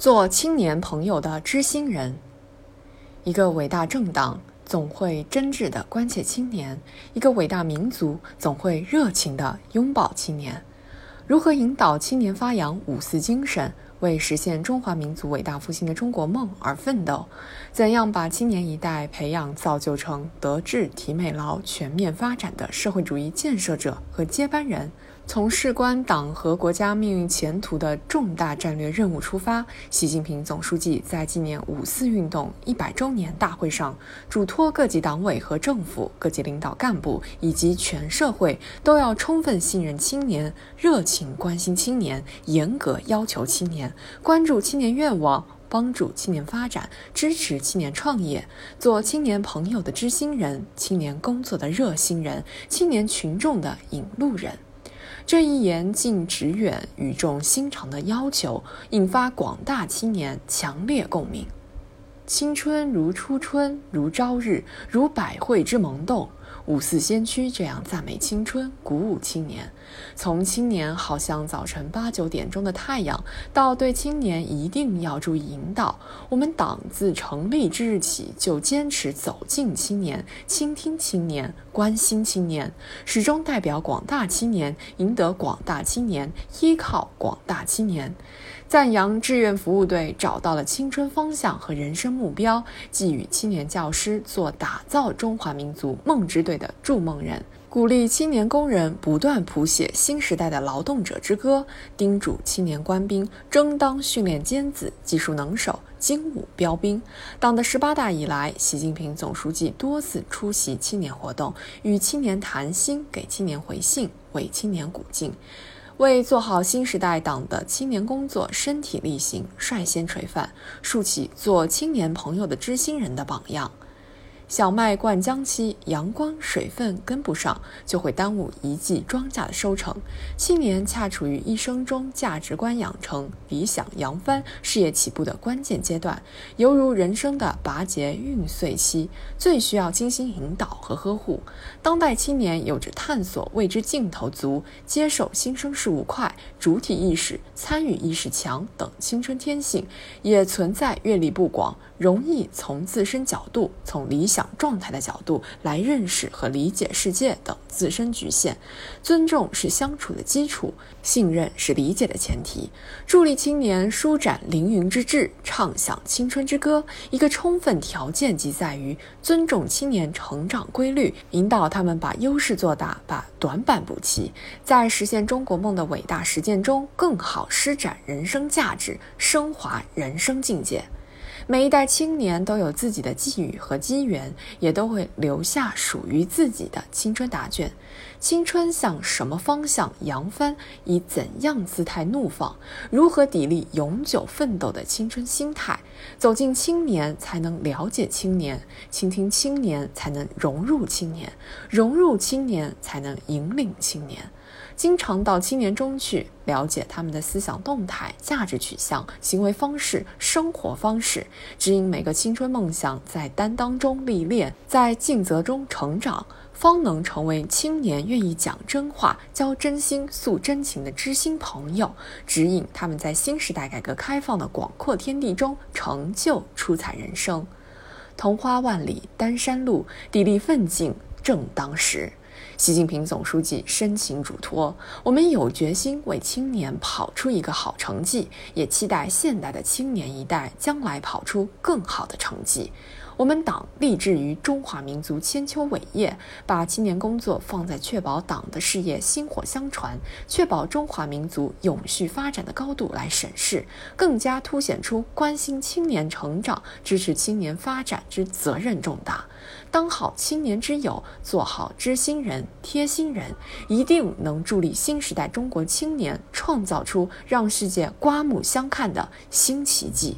做青年朋友的知心人。一个伟大政党总会真挚地关切青年，一个伟大民族总会热情地拥抱青年。如何引导青年发扬五四精神，为实现中华民族伟大复兴的中国梦而奋斗？怎样把青年一代培养造就成德智体美劳全面发展的社会主义建设者和接班人？从事关党和国家命运前途的重大战略任务出发，习近平总书记在纪念五四运动一百周年大会上，嘱托各级党委和政府、各级领导干部以及全社会都要充分信任青年，热情关心青年，严格要求青年，关注青年愿望，帮助青年发展，支持青年创业，做青年朋友的知心人，青年工作的热心人，青年群众的引路人。这一言近直远、语重心长的要求，引发广大青年强烈共鸣。青春如初春，如朝日，如百卉之萌动。五四先驱这样赞美青春，鼓舞青年。从青年好像早晨八九点钟的太阳，到对青年一定要注意引导。我们党自成立之日起，就坚持走进青年，倾听青年，关心青年，始终代表广大青年，赢得广大青年，依靠广大青年。赞扬志愿服务队找到了青春方向和人生目标，寄予青年教师做打造中华民族梦之队的筑梦人，鼓励青年工人不断谱写新时代的劳动者之歌，叮嘱青年官兵争当训练尖子，技术能手，精武标兵。党的十八大以来，习近平总书记多次出席青年活动，与青年谈心，给青年回信，为青年鼓劲。为做好新时代党的青年工作，身体力行，率先垂范，竖起做青年朋友的知心人的榜样。小麦灌浆期，阳光水分跟不上，就会耽误一季庄稼的收成。青年恰处于一生中价值观养成、理想扬帆、事业起步的关键阶段，犹如人生的拔节孕穗期，最需要精心引导和呵护。当代青年有着探索未知劲头足、接受新生事物快、主体意识、参与意识强等青春天性，也存在阅历不广、容易从自身角度、从理想。状态的角度来认识和理解世界等自身局限，尊重是相处的基础，信任是理解的前提。助力青年舒展凌云之志，畅享青春之歌，一个充分条件即在于尊重青年成长规律，引导他们把优势做大，把短板补齐，在实现中国梦的伟大实践中，更好施展人生价值，升华人生境界。每一代青年都有自己的际遇和机缘，也都会留下属于自己的青春答卷。青春向什么方向扬帆？以怎样姿态怒放？如何砥砺永久奋斗的青春心态？走进青年，才能了解青年；倾听青年，才能融入青年；融入青年，才能引领青年。经常到青年中去，了解他们的思想动态、价值取向、行为方式、生活方式，指引每个青春梦想在担当中历练，在尽责中成长，方能成为青年愿意讲真话、交真心、诉真情的知心朋友，指引他们在新时代改革开放的广阔天地中成就出彩人生。桐花万里丹山路，砥砺奋进正当时。习近平总书记深情嘱托，我们有决心为青年跑出一个好成绩，也期待现代的青年一代将来跑出更好的成绩。我们党立志于中华民族千秋伟业，把青年工作放在确保党的事业薪火相传、确保中华民族永续发展的高度来审视，更加凸显出关心青年成长、支持青年发展之责任重大。当好青年之友，做好知心人、贴心人，一定能助力新时代中国青年创造出让世界刮目相看的新奇迹。